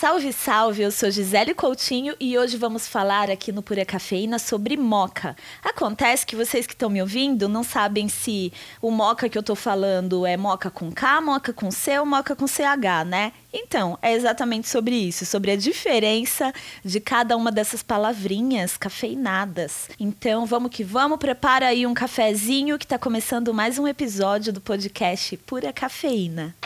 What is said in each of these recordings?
Salve, salve! Eu sou Gisele Coutinho e hoje vamos falar aqui no Pura Cafeína sobre moca. Acontece que vocês que estão me ouvindo não sabem se o moca que eu tô falando é moca com K, moca com C ou moca com CH, né? Então, é exatamente sobre isso, sobre a diferença de cada uma dessas palavrinhas cafeinadas. Então, vamos que vamos, prepara aí um cafezinho que está começando mais um episódio do podcast Pura Cafeína.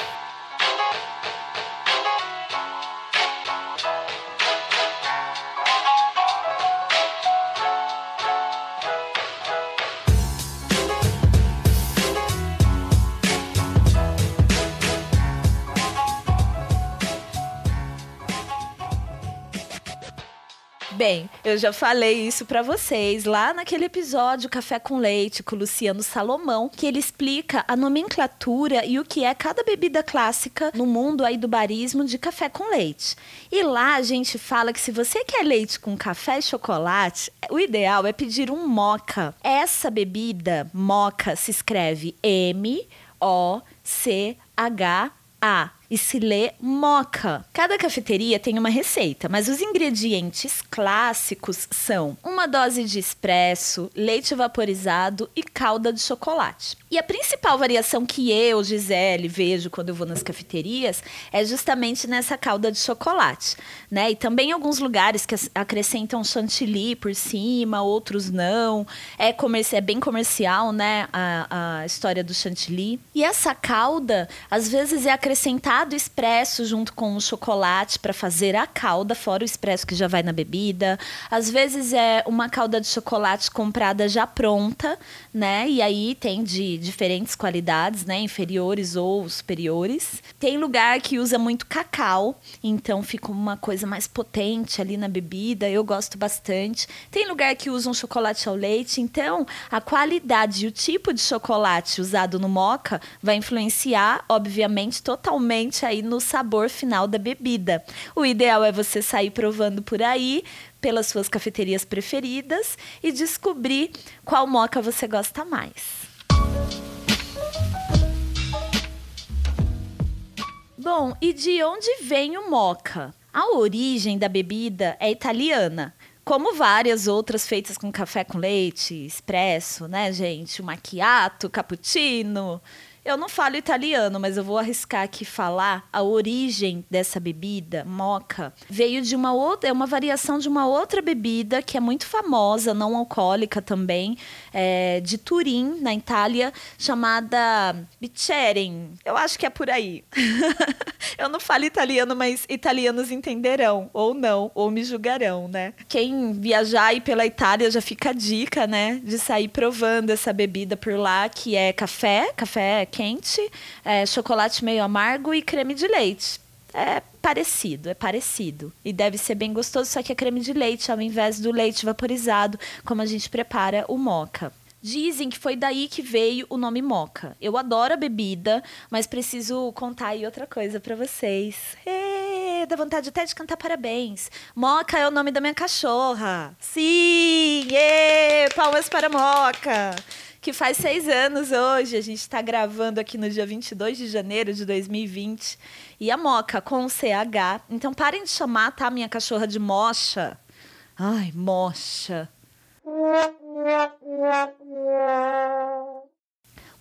Bem, eu já falei isso para vocês lá naquele episódio Café com Leite com o Luciano Salomão, que ele explica a nomenclatura e o que é cada bebida clássica no mundo aí do barismo de café com leite. E lá a gente fala que se você quer leite com café e chocolate, o ideal é pedir um moca. Essa bebida, moca, se escreve M O C H A e se lê moca. Cada cafeteria tem uma receita, mas os ingredientes clássicos são uma dose de espresso, leite vaporizado e calda de chocolate. E a principal variação que eu, Gisele, vejo quando eu vou nas cafeterias é justamente nessa calda de chocolate, né? E também alguns lugares que acrescentam chantilly por cima, outros não. É, comerci é bem comercial, né? A, a história do chantilly. E essa calda, às vezes, é acrescentada do expresso junto com o chocolate para fazer a calda, fora o expresso que já vai na bebida. Às vezes é uma calda de chocolate comprada já pronta, né? E aí tem de diferentes qualidades, né? Inferiores ou superiores. Tem lugar que usa muito cacau, então fica uma coisa mais potente ali na bebida. Eu gosto bastante. Tem lugar que usa um chocolate ao leite, então a qualidade e o tipo de chocolate usado no moca vai influenciar, obviamente, totalmente aí no sabor final da bebida. O ideal é você sair provando por aí, pelas suas cafeterias preferidas e descobrir qual moca você gosta mais. Bom, e de onde vem o moca? A origem da bebida é italiana, como várias outras feitas com café com leite, expresso, né, gente? O macchiato, cappuccino, eu não falo italiano, mas eu vou arriscar aqui falar a origem dessa bebida, moca, veio de uma outra, é uma variação de uma outra bebida que é muito famosa, não alcoólica também, é, de Turim, na Itália, chamada Bicheren. Eu acho que é por aí. eu não falo italiano, mas italianos entenderão, ou não, ou me julgarão, né? Quem viajar aí pela Itália já fica a dica, né, de sair provando essa bebida por lá, que é café, café quente, é, chocolate meio amargo e creme de leite. É parecido, é parecido. E deve ser bem gostoso, só que é creme de leite ao invés do leite vaporizado, como a gente prepara o moca. Dizem que foi daí que veio o nome moca. Eu adoro a bebida, mas preciso contar aí outra coisa para vocês. Ê, dá vontade até de cantar parabéns. Moca é o nome da minha cachorra. Sim! Ê, palmas para Moca! Que faz seis anos hoje. A gente está gravando aqui no dia 22 de janeiro de 2020. E a Moca com CH. Então parem de chamar, tá? Minha cachorra de Mocha. Ai, Mocha.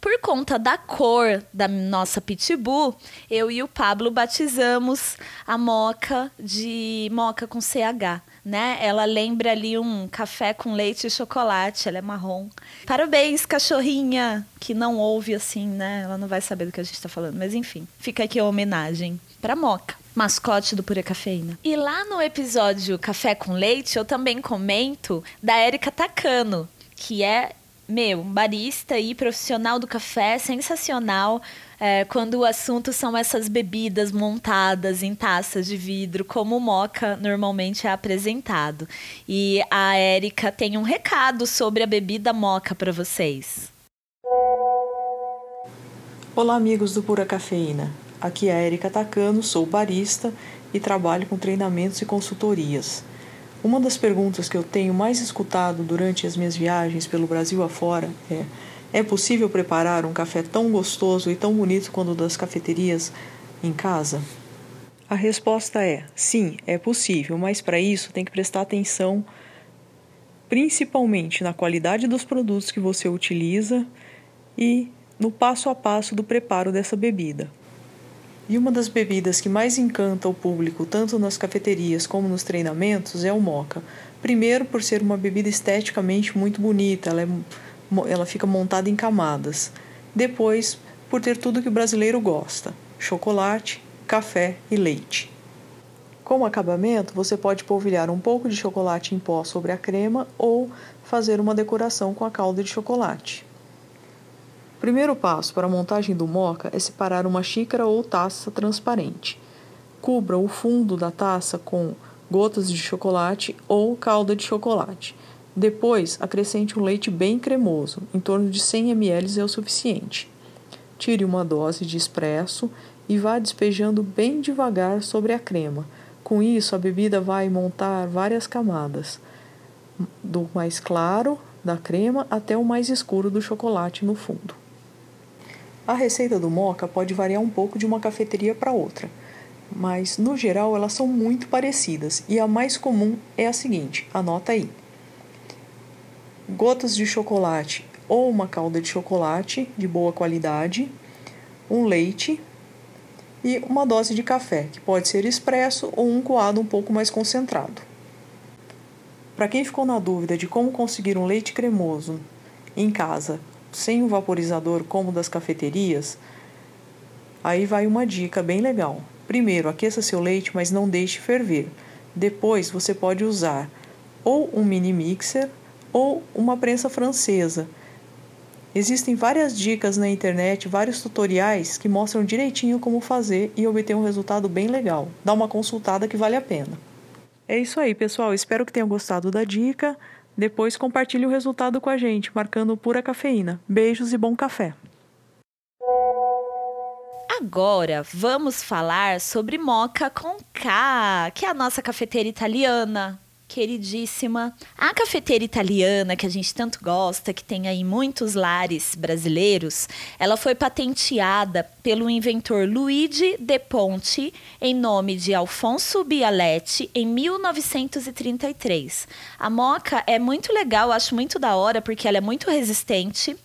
Por conta da cor da nossa pitbull, eu e o Pablo batizamos a Moca de Moca com CH né? Ela lembra ali um café com leite e chocolate, ela é marrom. Parabéns, cachorrinha, que não ouve assim, né? Ela não vai saber do que a gente está falando, mas enfim, fica aqui a homenagem para Moca mascote do Pura Cafeína. E lá no episódio Café com Leite, eu também comento da Érica Tacano, que é, meu, barista e profissional do café, sensacional é, quando o assunto são essas bebidas montadas em taças de vidro, como o moca normalmente é apresentado. E a Érica tem um recado sobre a bebida moca para vocês. Olá, amigos do Pura Cafeína. Aqui é a Érica Tacano, sou barista e trabalho com treinamentos e consultorias. Uma das perguntas que eu tenho mais escutado durante as minhas viagens pelo Brasil afora é é possível preparar um café tão gostoso e tão bonito quanto o das cafeterias em casa? A resposta é sim, é possível, mas para isso tem que prestar atenção principalmente na qualidade dos produtos que você utiliza e no passo a passo do preparo dessa bebida. E uma das bebidas que mais encanta o público, tanto nas cafeterias como nos treinamentos, é o moca. Primeiro, por ser uma bebida esteticamente muito bonita, ela, é, ela fica montada em camadas. Depois, por ter tudo que o brasileiro gosta: chocolate, café e leite. Como acabamento, você pode polvilhar um pouco de chocolate em pó sobre a crema ou fazer uma decoração com a calda de chocolate. Primeiro passo para a montagem do moca é separar uma xícara ou taça transparente. Cubra o fundo da taça com gotas de chocolate ou calda de chocolate. Depois, acrescente um leite bem cremoso, em torno de 100 ml é o suficiente. Tire uma dose de espresso e vá despejando bem devagar sobre a crema. Com isso, a bebida vai montar várias camadas, do mais claro da crema até o mais escuro do chocolate no fundo. A receita do moca pode variar um pouco de uma cafeteria para outra, mas no geral elas são muito parecidas e a mais comum é a seguinte: anota aí. Gotas de chocolate ou uma calda de chocolate de boa qualidade, um leite e uma dose de café, que pode ser expresso ou um coado um pouco mais concentrado. Para quem ficou na dúvida de como conseguir um leite cremoso em casa sem o vaporizador como das cafeterias, aí vai uma dica bem legal. Primeiro, aqueça seu leite, mas não deixe ferver. Depois, você pode usar ou um mini mixer ou uma prensa francesa. Existem várias dicas na internet, vários tutoriais que mostram direitinho como fazer e obter um resultado bem legal. Dá uma consultada que vale a pena. É isso aí, pessoal. Espero que tenham gostado da dica. Depois compartilhe o resultado com a gente, marcando Pura Cafeína. Beijos e bom café! Agora vamos falar sobre Moca com K, que é a nossa cafeteira italiana, queridíssima. A cafeteira italiana que a gente tanto gosta, que tem aí muitos lares brasileiros, ela foi patenteada pelo inventor Luigi De Ponte em nome de Alfonso Bialetti em 1933. A moca é muito legal, acho muito da hora porque ela é muito resistente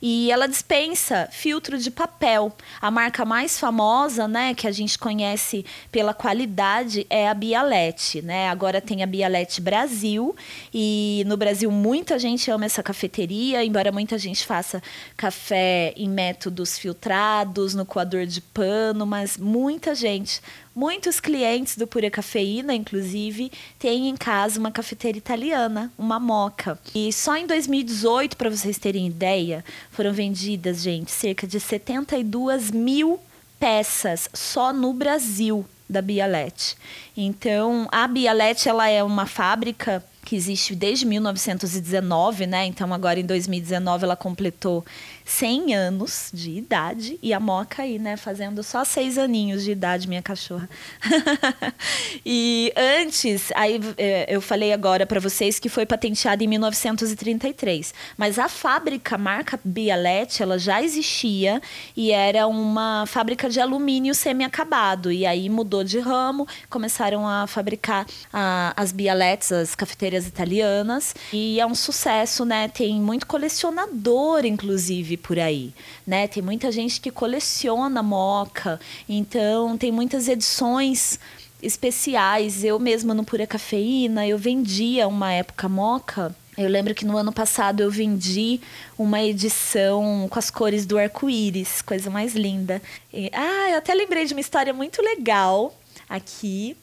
e ela dispensa filtro de papel. A marca mais famosa, né, que a gente conhece pela qualidade é a Bialete, né? Agora tem a Bialete Brasil e no Brasil muita gente ama essa cafeteria, embora muita gente faça café em métodos filtrados, no coador de pano, mas muita gente Muitos clientes do Pura Cafeína, inclusive, têm em casa uma cafeteira italiana, uma moca. E só em 2018, para vocês terem ideia, foram vendidas, gente, cerca de 72 mil peças só no Brasil da Bialete. Então, a Bialete ela é uma fábrica que existe desde 1919, né? Então agora em 2019 ela completou 100 anos de idade e a Moca aí, né, fazendo só seis aninhos de idade, minha cachorra. e antes, aí é, eu falei agora para vocês que foi patenteada em 1933, mas a fábrica, marca Bialete, ela já existia e era uma fábrica de alumínio semi-acabado e aí mudou de ramo, começaram a fabricar a, as Bialetes, as cafeterias italianas e é um sucesso, né? Tem muito colecionador, inclusive vive por aí, né? Tem muita gente que coleciona moca, então tem muitas edições especiais. Eu mesma no Pura Cafeína, eu vendia uma época moca. Eu lembro que no ano passado eu vendi uma edição com as cores do arco-íris, coisa mais linda. E, ah, eu até lembrei de uma história muito legal aqui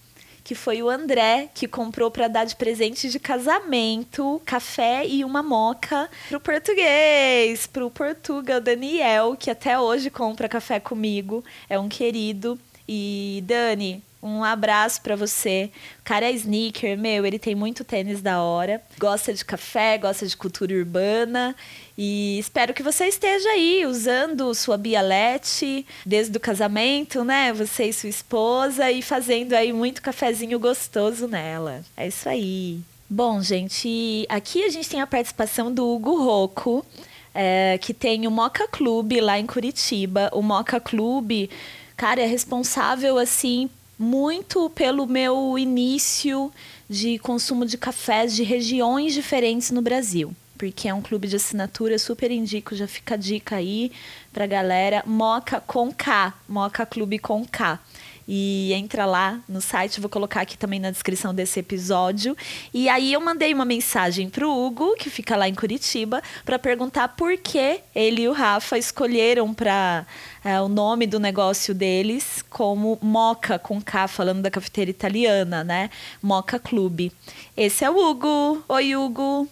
que foi o André que comprou para dar de presente de casamento café e uma moca pro português, pro Portugal Daniel, que até hoje compra café comigo, é um querido. E Dani, um abraço para você. O cara é sneaker, meu, ele tem muito tênis da hora. Gosta de café, gosta de cultura urbana. E espero que você esteja aí usando sua bialete desde o casamento, né? Você e sua esposa e fazendo aí muito cafezinho gostoso nela. É isso aí. Bom, gente, aqui a gente tem a participação do Hugo Rocco, é, que tem o Moca Clube lá em Curitiba. O Moca Clube, cara, é responsável assim muito pelo meu início de consumo de cafés de regiões diferentes no Brasil. Porque é um clube de assinatura, super indico, já fica a dica aí pra galera. Moca com K, Moca Clube com K. E entra lá no site, vou colocar aqui também na descrição desse episódio. E aí eu mandei uma mensagem pro Hugo, que fica lá em Curitiba, para perguntar por que ele e o Rafa escolheram para é, o nome do negócio deles como Moca com K, falando da cafeteira italiana, né? Moca Clube. Esse é o Hugo. Oi, Hugo.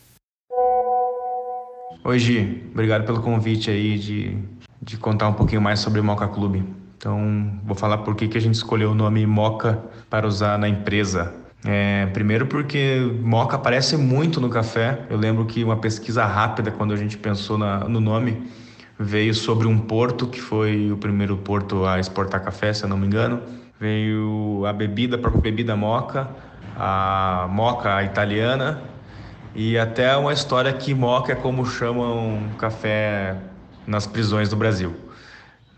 Oi, Gi. Obrigado pelo convite aí de, de contar um pouquinho mais sobre o Moca Clube. Então, vou falar por que, que a gente escolheu o nome Moca para usar na empresa. É, primeiro porque moca aparece muito no café. Eu lembro que uma pesquisa rápida, quando a gente pensou na, no nome, veio sobre um porto, que foi o primeiro porto a exportar café, se eu não me engano. Veio a bebida, a própria bebida moca, a moca italiana e até uma história que moca é como chamam café nas prisões do Brasil.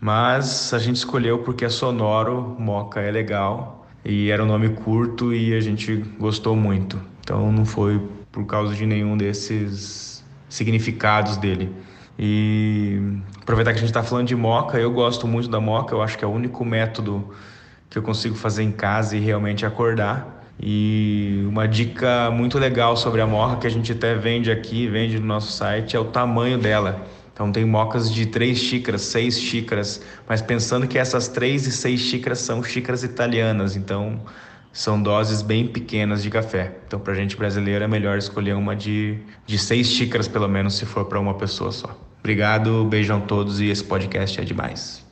Mas a gente escolheu porque é sonoro, Moca é legal e era um nome curto e a gente gostou muito. Então não foi por causa de nenhum desses significados dele. E aproveitar que a gente está falando de moca, eu gosto muito da moca, eu acho que é o único método que eu consigo fazer em casa e realmente acordar. E uma dica muito legal sobre a moca que a gente até vende aqui, vende no nosso site, é o tamanho dela. Então tem mocas de três xícaras, seis xícaras, mas pensando que essas três e seis xícaras são xícaras italianas, então são doses bem pequenas de café. Então para gente brasileiro é melhor escolher uma de, de seis xícaras pelo menos se for para uma pessoa só. Obrigado, beijão a todos e esse podcast é demais.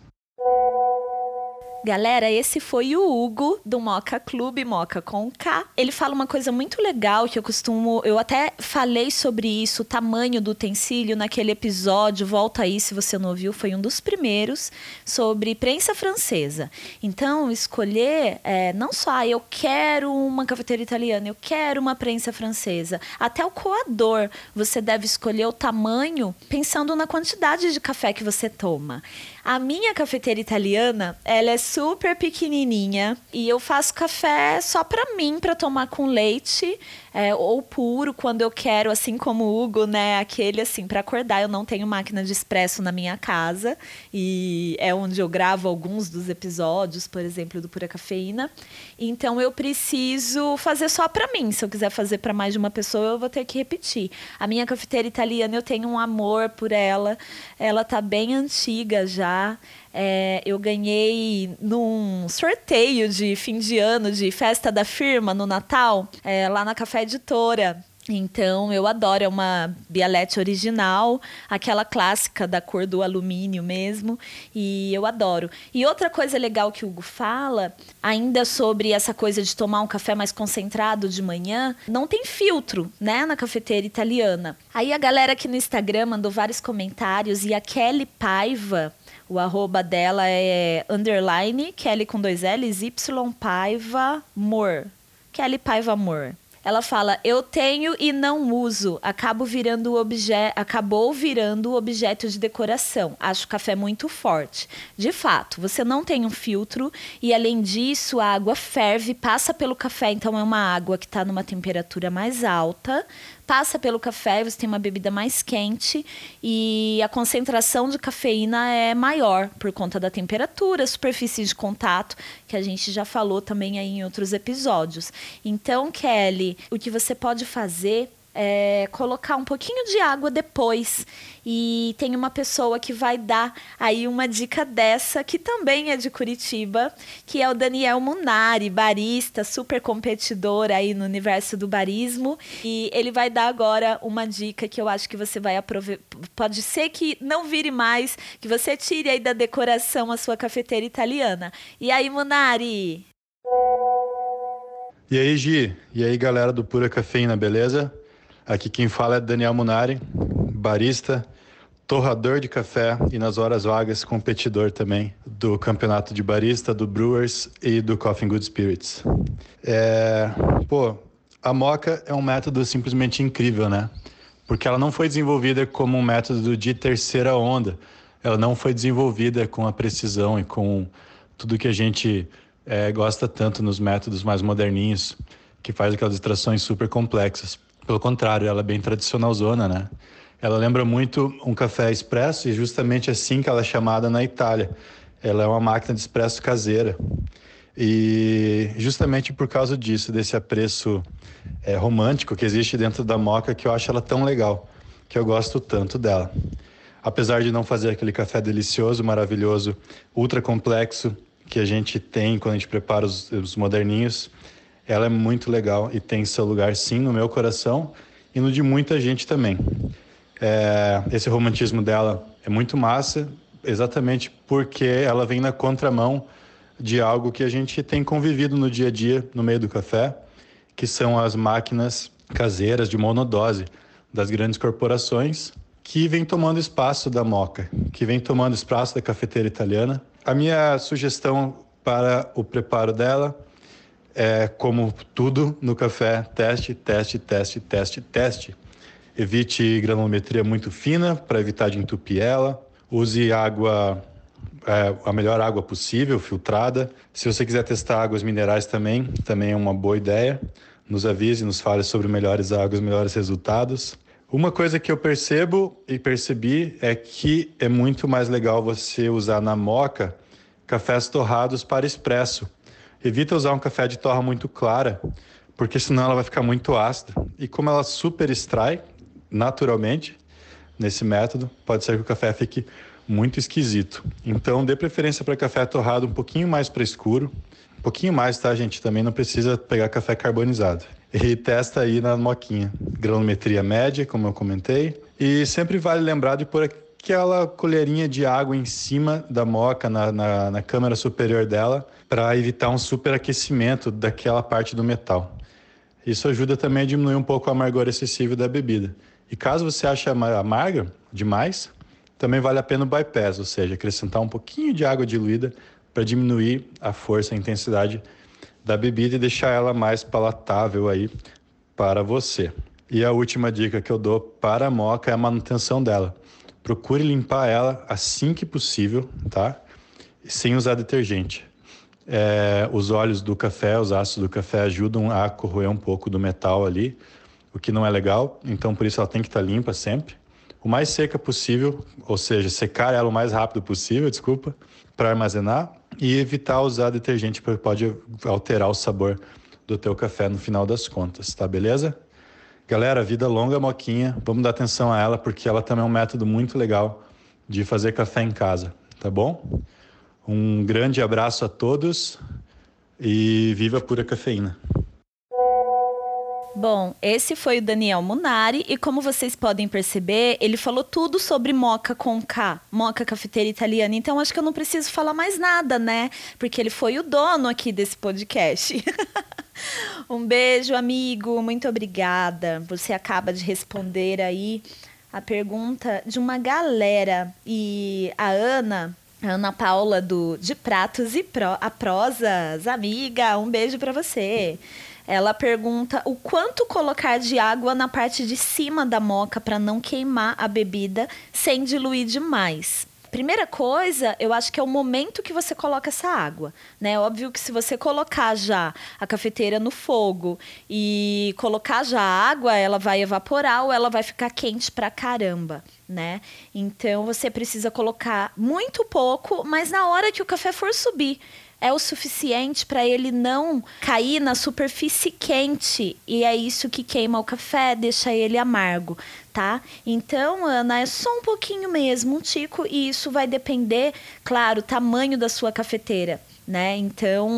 Galera, esse foi o Hugo do Moca Clube, Moca com K. Ele fala uma coisa muito legal que eu costumo. Eu até falei sobre isso, o tamanho do utensílio, naquele episódio. Volta aí se você não ouviu, foi um dos primeiros, sobre prensa francesa. Então, escolher é, não só ah, eu quero uma cafeteira italiana, eu quero uma prensa francesa. Até o coador, você deve escolher o tamanho pensando na quantidade de café que você toma. A minha cafeteira italiana, ela é super pequenininha. E eu faço café só para mim, para tomar com leite é, ou puro quando eu quero, assim como o Hugo, né? Aquele assim, para acordar. Eu não tenho máquina de expresso na minha casa e é onde eu gravo alguns dos episódios, por exemplo, do Pura Cafeína. Então eu preciso fazer só para mim. Se eu quiser fazer para mais de uma pessoa, eu vou ter que repetir. A minha cafeteira italiana, eu tenho um amor por ela. Ela tá bem antiga já. É, eu ganhei num sorteio de fim de ano, de festa da firma no Natal, é, lá na Café Editora. Então, eu adoro, é uma Bialete original, aquela clássica da cor do alumínio mesmo, e eu adoro. E outra coisa legal que o Hugo fala, ainda sobre essa coisa de tomar um café mais concentrado de manhã, não tem filtro, né, na cafeteira italiana. Aí a galera aqui no Instagram mandou vários comentários e a Kelly Paiva, o arroba dela é underline, Kelly com dois L's, Y Paiva Mor. Kelly Paiva Mor. Ela fala: "Eu tenho e não uso, acabo virando objeto, acabou virando objeto de decoração. Acho o café muito forte. De fato, você não tem um filtro e além disso, a água ferve, passa pelo café, então é uma água que está numa temperatura mais alta, passa pelo café, você tem uma bebida mais quente e a concentração de cafeína é maior por conta da temperatura, superfície de contato, que a gente já falou também aí em outros episódios. Então, Kelly, o que você pode fazer é, colocar um pouquinho de água depois. E tem uma pessoa que vai dar aí uma dica dessa, que também é de Curitiba, que é o Daniel Munari, barista, super competidor aí no universo do barismo. E ele vai dar agora uma dica que eu acho que você vai aproveitar. Pode ser que não vire mais, que você tire aí da decoração a sua cafeteira italiana. E aí, Munari? E aí, Gi? E aí, galera do Pura Cafeína, beleza? Aqui quem fala é Daniel Munari, barista, torrador de café e nas horas vagas competidor também do campeonato de barista, do Brewers e do Coffee Good Spirits. É, pô, a moca é um método simplesmente incrível, né? Porque ela não foi desenvolvida como um método de terceira onda. Ela não foi desenvolvida com a precisão e com tudo que a gente é, gosta tanto nos métodos mais moderninhos, que faz aquelas extrações super complexas. Pelo contrário, ela é bem tradicionalzona, né? Ela lembra muito um café expresso e justamente assim que ela é chamada na Itália. Ela é uma máquina de expresso caseira. E justamente por causa disso, desse apreço é, romântico que existe dentro da moca, que eu acho ela tão legal, que eu gosto tanto dela. Apesar de não fazer aquele café delicioso, maravilhoso, ultra complexo que a gente tem quando a gente prepara os, os moderninhos, ela é muito legal e tem seu lugar sim no meu coração e no de muita gente também. É, esse romantismo dela é muito massa, exatamente porque ela vem na contramão de algo que a gente tem convivido no dia a dia, no meio do café, que são as máquinas caseiras de monodose das grandes corporações, que vem tomando espaço da moca, que vem tomando espaço da cafeteira italiana. A minha sugestão para o preparo dela é, como tudo no café, teste, teste, teste, teste, teste. Evite granulometria muito fina para evitar de entupir ela. Use água, é, a melhor água possível, filtrada. Se você quiser testar águas minerais também, também é uma boa ideia. Nos avise, nos fale sobre melhores águas, melhores resultados. Uma coisa que eu percebo e percebi é que é muito mais legal você usar na moca cafés torrados para expresso. Evita usar um café de torra muito clara, porque senão ela vai ficar muito ácida. E como ela super extrai naturalmente nesse método, pode ser que o café fique muito esquisito. Então, dê preferência para café torrado um pouquinho mais para escuro. Um pouquinho mais, tá, gente? Também não precisa pegar café carbonizado. E testa aí na moquinha. Granulometria média, como eu comentei. E sempre vale lembrar de pôr aquela colherinha de água em cima da moca, na, na, na câmara superior dela, para evitar um superaquecimento daquela parte do metal. Isso ajuda também a diminuir um pouco o amargor excessivo da bebida. E caso você ache amarga demais, também vale a pena o bypass, ou seja, acrescentar um pouquinho de água diluída para diminuir a força, a intensidade da bebida e deixar ela mais palatável aí para você. E a última dica que eu dou para a moca é a manutenção dela. Procure limpar ela assim que possível, tá? Sem usar detergente. É, os óleos do café, os ácidos do café ajudam a corroer um pouco do metal ali, o que não é legal, então por isso ela tem que estar limpa sempre. O mais seca possível, ou seja, secar ela o mais rápido possível, desculpa, para armazenar e evitar usar detergente porque pode alterar o sabor do teu café no final das contas, tá beleza? Galera, vida longa moquinha, vamos dar atenção a ela porque ela também é um método muito legal de fazer café em casa, tá bom? Um grande abraço a todos e viva a pura cafeína. Bom, esse foi o Daniel Munari e como vocês podem perceber, ele falou tudo sobre moca com K, moca cafeteira italiana. Então acho que eu não preciso falar mais nada, né? Porque ele foi o dono aqui desse podcast. um beijo, amigo. Muito obrigada. Você acaba de responder aí a pergunta de uma galera e a Ana Ana Paula do de Pratos e Pro, a Prosas, amiga, um beijo para você. Ela pergunta o quanto colocar de água na parte de cima da moca para não queimar a bebida sem diluir demais. Primeira coisa, eu acho que é o momento que você coloca essa água, né? Óbvio que se você colocar já a cafeteira no fogo e colocar já a água, ela vai evaporar ou ela vai ficar quente pra caramba, né? Então você precisa colocar muito pouco, mas na hora que o café for subir, é o suficiente para ele não cair na superfície quente e é isso que queima o café, deixa ele amargo, tá? Então, Ana, é só um pouquinho mesmo, um tico e isso vai depender, claro, tamanho da sua cafeteira. Né? Então,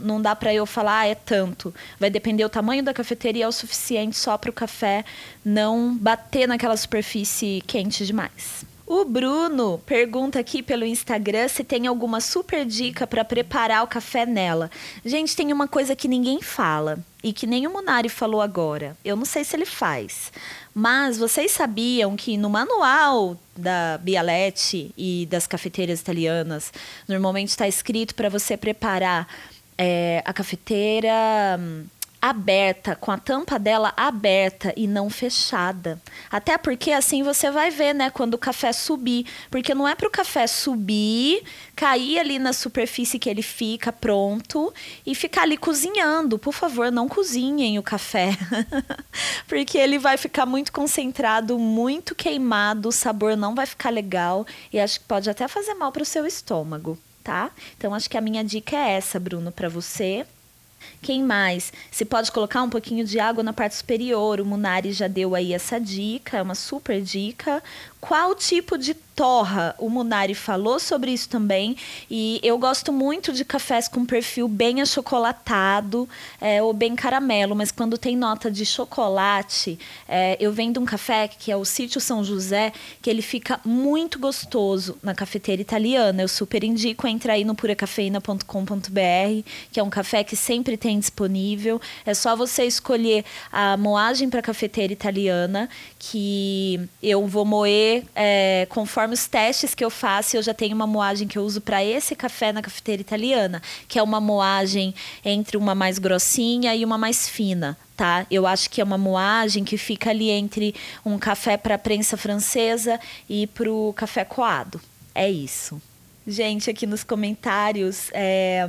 não dá para eu falar, ah, é tanto. Vai depender o tamanho da cafeteira e é o suficiente só para o café não bater naquela superfície quente demais. O Bruno pergunta aqui pelo Instagram se tem alguma super dica para preparar o café nela. Gente, tem uma coisa que ninguém fala e que nem o Munari falou agora. Eu não sei se ele faz. Mas vocês sabiam que no manual da Bialetti e das cafeteiras italianas, normalmente está escrito para você preparar é, a cafeteira hum, aberta, com a tampa dela aberta e não fechada. Até porque assim você vai ver, né, quando o café subir, porque não é para o café subir, cair ali na superfície que ele fica pronto e ficar ali cozinhando. Por favor, não cozinhem o café, porque ele vai ficar muito concentrado, muito queimado, o sabor não vai ficar legal e acho que pode até fazer mal para o seu estômago. Tá? Então acho que a minha dica é essa, Bruno, para você. Quem mais? Se pode colocar um pouquinho de água na parte superior. O Munari já deu aí essa dica, é uma super dica. Qual tipo de torra. O Munari falou sobre isso também. E eu gosto muito de cafés com perfil bem achocolatado é, ou bem caramelo, mas quando tem nota de chocolate, é, eu vendo um café que é o Sítio São José, que ele fica muito gostoso na cafeteira italiana. Eu super indico, entra aí no puracafeina.com.br, que é um café que sempre tem disponível. É só você escolher a moagem para cafeteira italiana, que eu vou moer é, conforme os testes que eu faço, eu já tenho uma moagem que eu uso para esse café na cafeteira italiana, que é uma moagem entre uma mais grossinha e uma mais fina. Tá? Eu acho que é uma moagem que fica ali entre um café para prensa francesa e para o café coado. É isso. Gente, aqui nos comentários, é,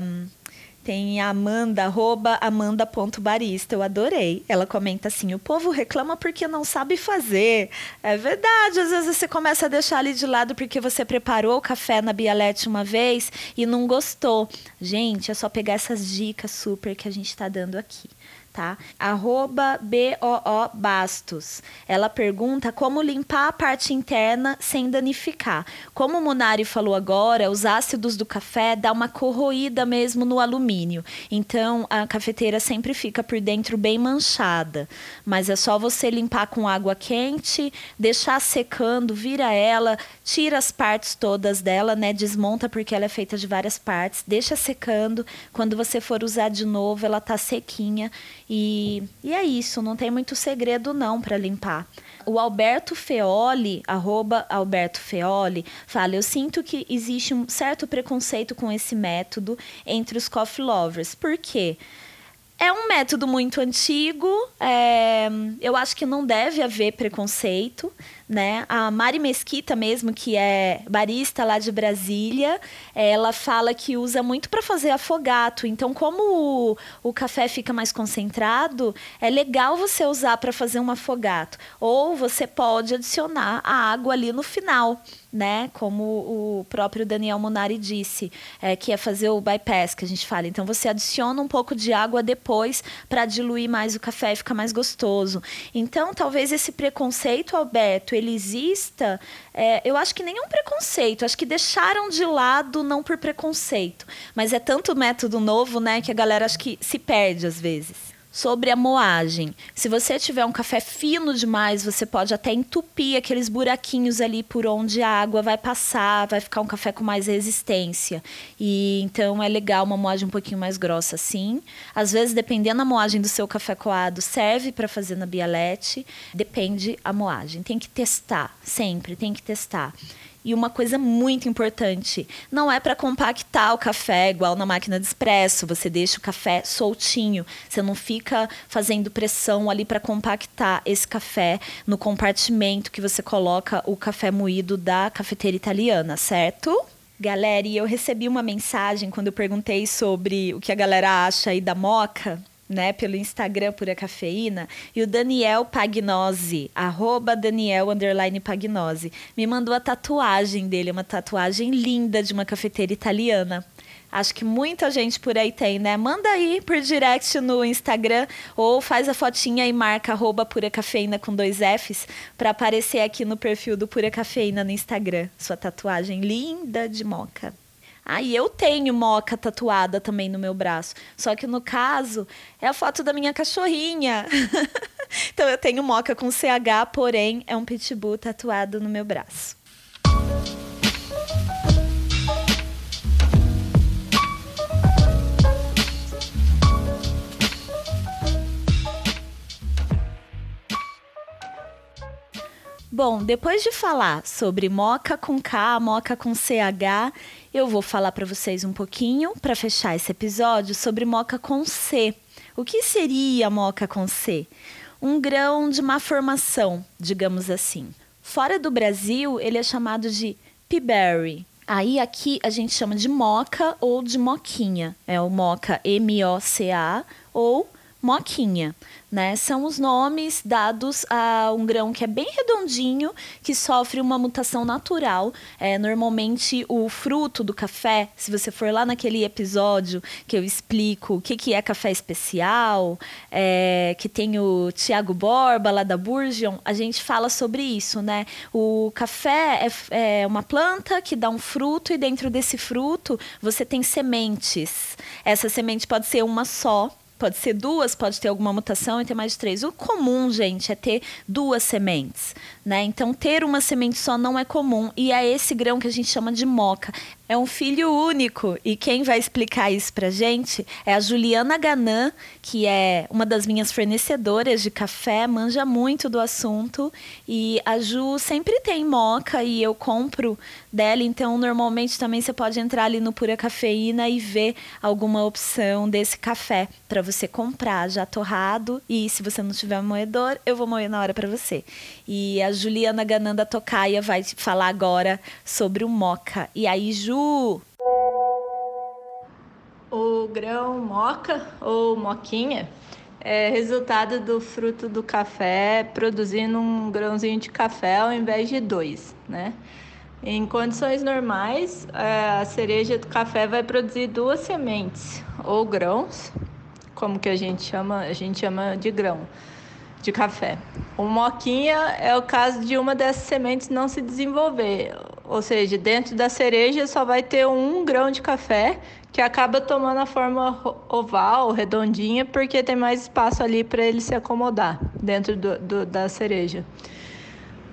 tem a Amanda, arroba amanda.barista. Eu adorei. Ela comenta assim: o povo reclama porque não sabe fazer. É verdade. Às vezes você começa a deixar ali de lado porque você preparou o café na Bialete uma vez e não gostou. Gente, é só pegar essas dicas super que a gente está dando aqui tá? Arroba BOO Bastos. Ela pergunta como limpar a parte interna sem danificar. Como o Munari falou agora, os ácidos do café dá uma corroída mesmo no alumínio. Então a cafeteira sempre fica por dentro bem manchada. Mas é só você limpar com água quente, deixar secando, vira ela, tira as partes todas dela, né? Desmonta porque ela é feita de várias partes, deixa secando. Quando você for usar de novo, ela tá sequinha e, e é isso, não tem muito segredo não para limpar. O Alberto Feoli, arroba Alberto Feoli, fala: Eu sinto que existe um certo preconceito com esse método entre os coffee lovers. Por quê? É um método muito antigo, é, eu acho que não deve haver preconceito né? A Mari Mesquita mesmo, que é barista lá de Brasília, ela fala que usa muito para fazer afogato. Então, como o, o, café fica mais concentrado, é legal você usar para fazer um afogato. Ou você pode adicionar a água ali no final né? Como o próprio Daniel Munari disse, é, que é fazer o bypass que a gente fala. Então você adiciona um pouco de água depois para diluir mais o café e ficar mais gostoso. Então talvez esse preconceito, Alberto, ele exista. É, eu acho que nenhum preconceito. Acho que deixaram de lado não por preconceito, mas é tanto método novo, né, que a galera acho que se perde às vezes sobre a moagem. Se você tiver um café fino demais, você pode até entupir aqueles buraquinhos ali por onde a água vai passar, vai ficar um café com mais resistência. E então é legal uma moagem um pouquinho mais grossa assim. Às vezes, dependendo da moagem do seu café coado, serve para fazer na bialete, depende a moagem. Tem que testar, sempre tem que testar. E uma coisa muito importante, não é para compactar o café igual na máquina de expresso, você deixa o café soltinho, você não fica fazendo pressão ali para compactar esse café no compartimento que você coloca o café moído da cafeteira italiana, certo? Galera, e eu recebi uma mensagem quando eu perguntei sobre o que a galera acha aí da moca né, pelo Instagram Pura Cafeína, e o Daniel Pagnosi, arroba Daniel Pagnosi, me mandou a tatuagem dele, uma tatuagem linda de uma cafeteira italiana. Acho que muita gente por aí tem, né? Manda aí por direct no Instagram ou faz a fotinha e marca arroba Pura Cafeína com dois Fs para aparecer aqui no perfil do Pura Cafeína no Instagram. Sua tatuagem linda de moca. Aí eu tenho moca tatuada também no meu braço. Só que no caso, é a foto da minha cachorrinha. então eu tenho moca com CH, porém é um pitbull tatuado no meu braço. Bom, depois de falar sobre moca com K, moca com CH, eu vou falar para vocês um pouquinho, para fechar esse episódio, sobre moca com C. O que seria moca com C? Um grão de má formação, digamos assim. Fora do Brasil, ele é chamado de peaberry. Aí aqui a gente chama de moca ou de moquinha. É o moca M-O-C-A ou moquinha né? São os nomes dados a um grão que é bem redondinho, que sofre uma mutação natural. É, normalmente, o fruto do café, se você for lá naquele episódio que eu explico o que, que é café especial, é, que tem o Tiago Borba lá da Burgeon, a gente fala sobre isso, né? O café é, é uma planta que dá um fruto e dentro desse fruto você tem sementes. Essa semente pode ser uma só, Pode ser duas, pode ter alguma mutação e ter mais de três. O comum, gente, é ter duas sementes, né? Então, ter uma semente só não é comum. E é esse grão que a gente chama de moca. É um filho único. E quem vai explicar isso pra gente é a Juliana Ganã, que é uma das minhas fornecedoras de café, manja muito do assunto. E a Ju sempre tem moca e eu compro dela. Então, normalmente também você pode entrar ali no Pura Cafeína e ver alguma opção desse café para você comprar já torrado. E se você não tiver moedor, eu vou moer na hora para você. E a Juliana Gananda Tocaia vai falar agora sobre o moca. E aí, Ju? O grão moca ou moquinha é resultado do fruto do café produzindo um grãozinho de café ao invés de dois, né? Em condições normais, é, a cereja do café vai produzir duas sementes ou grãos, como que a gente chama, a gente chama de grão de café. O moquinha é o caso de uma dessas sementes não se desenvolver, ou seja, dentro da cereja só vai ter um grão de café que acaba tomando a forma oval, redondinha, porque tem mais espaço ali para ele se acomodar dentro do, do, da cereja.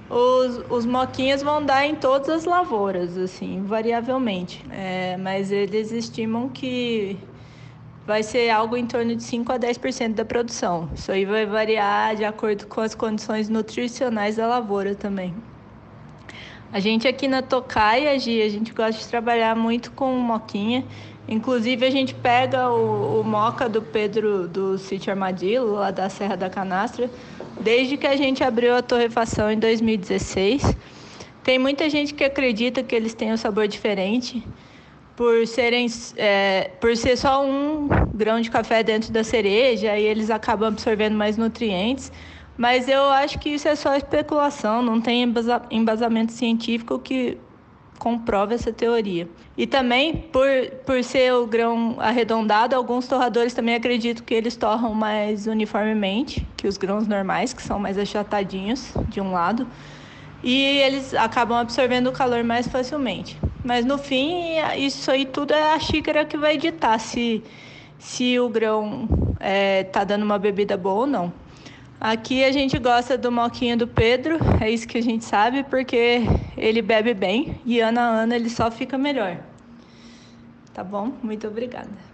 Os, os moquinhas vão dar em todas as lavouras, assim, variavelmente. É, mas eles estimam que vai ser algo em torno de 5 a 10% da produção. Isso aí vai variar de acordo com as condições nutricionais da lavoura também. A gente aqui na Tocaia, Gi, a gente gosta de trabalhar muito com moquinha. Inclusive, a gente pega o, o moca do Pedro do Sítio Armadillo, lá da Serra da Canastra, desde que a gente abriu a torrefação em 2016. Tem muita gente que acredita que eles têm um sabor diferente por serem é, por ser só um grão de café dentro da cereja e eles acabam absorvendo mais nutrientes. Mas eu acho que isso é só especulação, não tem embasamento científico que comprove essa teoria. E também, por, por ser o grão arredondado, alguns torradores também acreditam que eles torram mais uniformemente que os grãos normais, que são mais achatadinhos de um lado, e eles acabam absorvendo o calor mais facilmente. Mas no fim, isso aí tudo é a xícara que vai ditar se, se o grão é, tá dando uma bebida boa ou não. Aqui a gente gosta do moquinho do Pedro, é isso que a gente sabe, porque ele bebe bem e ano a ano ele só fica melhor. Tá bom? Muito obrigada.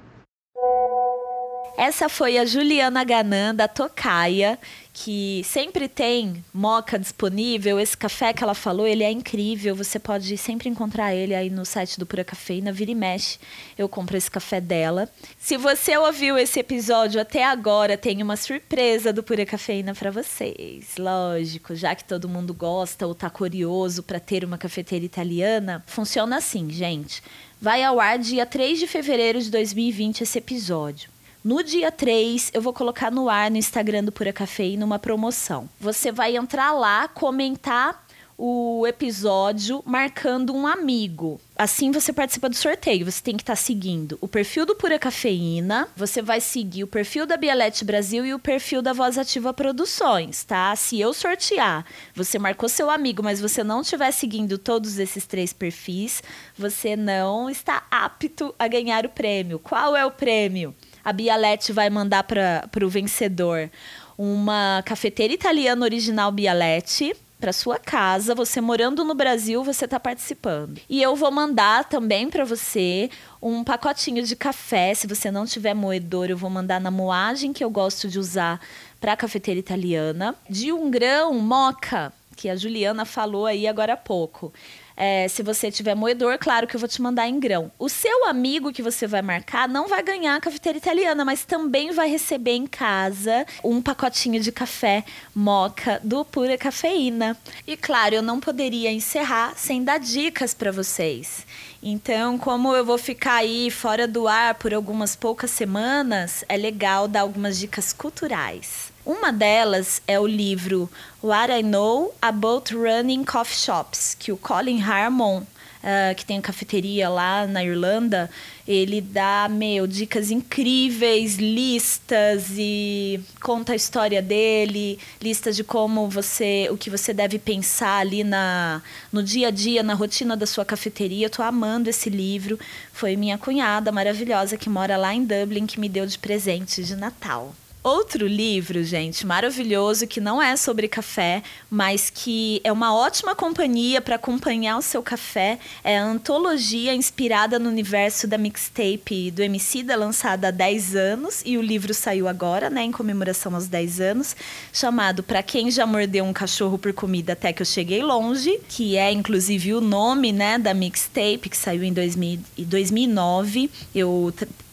Essa foi a Juliana Ganan, da Tocaia, que sempre tem moca disponível. Esse café que ela falou, ele é incrível. Você pode sempre encontrar ele aí no site do Pura Cafeína, vira e mexe. Eu compro esse café dela. Se você ouviu esse episódio até agora, tem uma surpresa do Pura Cafeína para vocês. Lógico, já que todo mundo gosta ou tá curioso para ter uma cafeteira italiana, funciona assim, gente. Vai ao ar dia 3 de fevereiro de 2020 esse episódio. No dia 3, eu vou colocar no ar no Instagram do Pura Cafeína uma promoção. Você vai entrar lá, comentar o episódio marcando um amigo. Assim você participa do sorteio. Você tem que estar tá seguindo o perfil do Pura Cafeína, você vai seguir o perfil da Bialete Brasil e o perfil da Voz Ativa Produções, tá? Se eu sortear, você marcou seu amigo, mas você não estiver seguindo todos esses três perfis, você não está apto a ganhar o prêmio. Qual é o prêmio? A Bialete vai mandar para o vencedor uma cafeteira italiana original Bialete para sua casa, você morando no Brasil, você está participando. E eu vou mandar também para você um pacotinho de café, se você não tiver moedor, eu vou mandar na moagem que eu gosto de usar para cafeteira italiana, de um grão moca, que a Juliana falou aí agora há pouco. É, se você tiver moedor, claro que eu vou te mandar em grão. O seu amigo que você vai marcar não vai ganhar a cafeteira italiana, mas também vai receber em casa um pacotinho de café moca do Pura Cafeína. E claro, eu não poderia encerrar sem dar dicas para vocês. Então, como eu vou ficar aí fora do ar por algumas poucas semanas, é legal dar algumas dicas culturais. Uma delas é o livro What I Know About Running Coffee Shops, que o Colin Harmon, uh, que tem cafeteria lá na Irlanda, ele dá, meu, dicas incríveis, listas e conta a história dele, listas de como você, o que você deve pensar ali na, no dia a dia, na rotina da sua cafeteria. Eu tô amando esse livro. Foi minha cunhada maravilhosa que mora lá em Dublin que me deu de presente de Natal. Outro livro, gente, maravilhoso, que não é sobre café, mas que é uma ótima companhia para acompanhar o seu café, é a antologia inspirada no universo da mixtape do MC da lançada há 10 anos, e o livro saiu agora, né, em comemoração aos 10 anos, chamado Para Quem Já Mordeu um Cachorro por Comida Até Que Eu Cheguei Longe, que é inclusive o nome, né, da mixtape, que saiu em 2000, 2009. Eu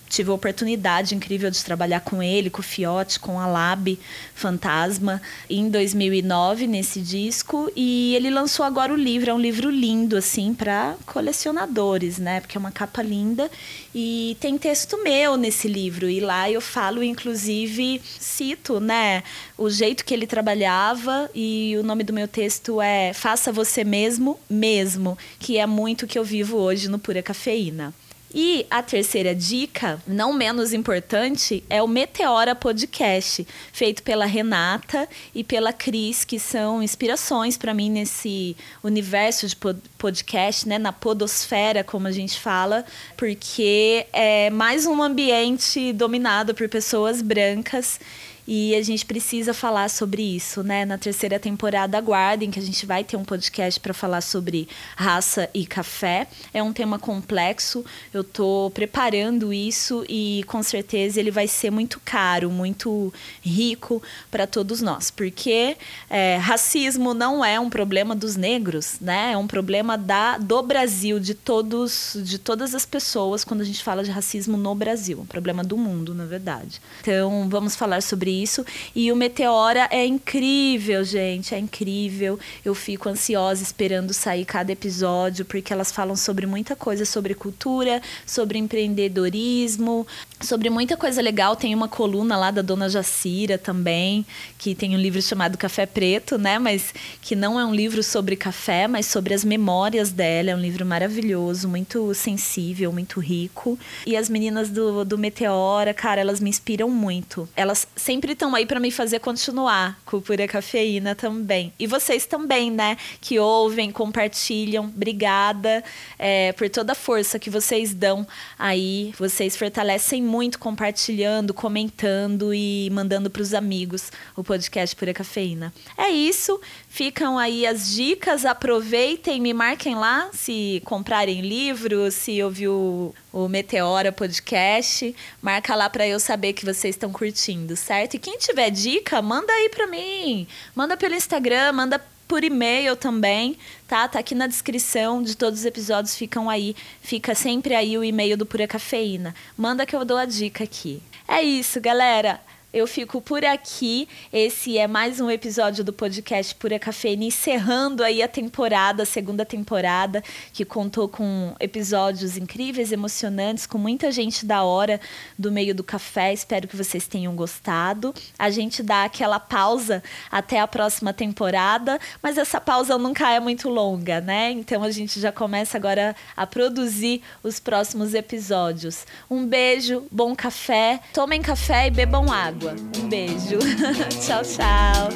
tive a oportunidade incrível de trabalhar com ele, com o Fiote, com a Lab Fantasma, em 2009, nesse disco. E ele lançou agora o livro. É um livro lindo, assim, para colecionadores, né? Porque é uma capa linda. E tem texto meu nesse livro. E lá eu falo, inclusive, cito, né? O jeito que ele trabalhava. E o nome do meu texto é Faça Você Mesmo, Mesmo, que é muito que eu vivo hoje no Pura Cafeína. E a terceira dica, não menos importante, é o Meteora Podcast, feito pela Renata e pela Cris, que são inspirações para mim nesse universo de podcast, né, na podosfera, como a gente fala, porque é mais um ambiente dominado por pessoas brancas e a gente precisa falar sobre isso, né? Na terceira temporada, aguardem que a gente vai ter um podcast para falar sobre raça e café. É um tema complexo, eu estou preparando isso e com certeza ele vai ser muito caro, muito rico para todos nós, porque é, racismo não é um problema dos negros, né? É um problema da, do Brasil, de todos, de todas as pessoas quando a gente fala de racismo no Brasil, um problema do mundo, na verdade. Então, vamos falar sobre isso. E o Meteora é incrível, gente, é incrível. Eu fico ansiosa esperando sair cada episódio, porque elas falam sobre muita coisa, sobre cultura, sobre empreendedorismo, sobre muita coisa legal. Tem uma coluna lá da Dona Jacira também, que tem um livro chamado Café Preto, né? Mas que não é um livro sobre café, mas sobre as memórias dela. É um livro maravilhoso, muito sensível, muito rico. E as meninas do, do Meteora, cara, elas me inspiram muito. Elas sempre estão aí para me fazer continuar com Pura Cafeína também. E vocês também, né? Que ouvem, compartilham. Obrigada é, por toda a força que vocês dão aí. Vocês fortalecem muito compartilhando, comentando e mandando para os amigos o podcast Pura Cafeína. É isso. Ficam aí as dicas, aproveitem, me marquem lá se comprarem livro, se ouviu o Meteora Podcast. Marca lá para eu saber que vocês estão curtindo, certo? E quem tiver dica, manda aí para mim. Manda pelo Instagram, manda por e-mail também, tá? Tá aqui na descrição de todos os episódios, ficam aí. Fica sempre aí o e-mail do Pura Cafeína. Manda que eu dou a dica aqui. É isso, galera. Eu fico por aqui. Esse é mais um episódio do podcast Pura Cafeína, encerrando aí a temporada, a segunda temporada, que contou com episódios incríveis, emocionantes, com muita gente da hora do meio do café. Espero que vocês tenham gostado. A gente dá aquela pausa até a próxima temporada, mas essa pausa nunca é muito longa, né? Então a gente já começa agora a produzir os próximos episódios. Um beijo, bom café, tomem café e bebam água água. Um beijo. tchau, tchau.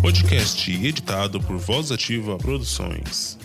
Podcast editado por Voz Ativa Produções.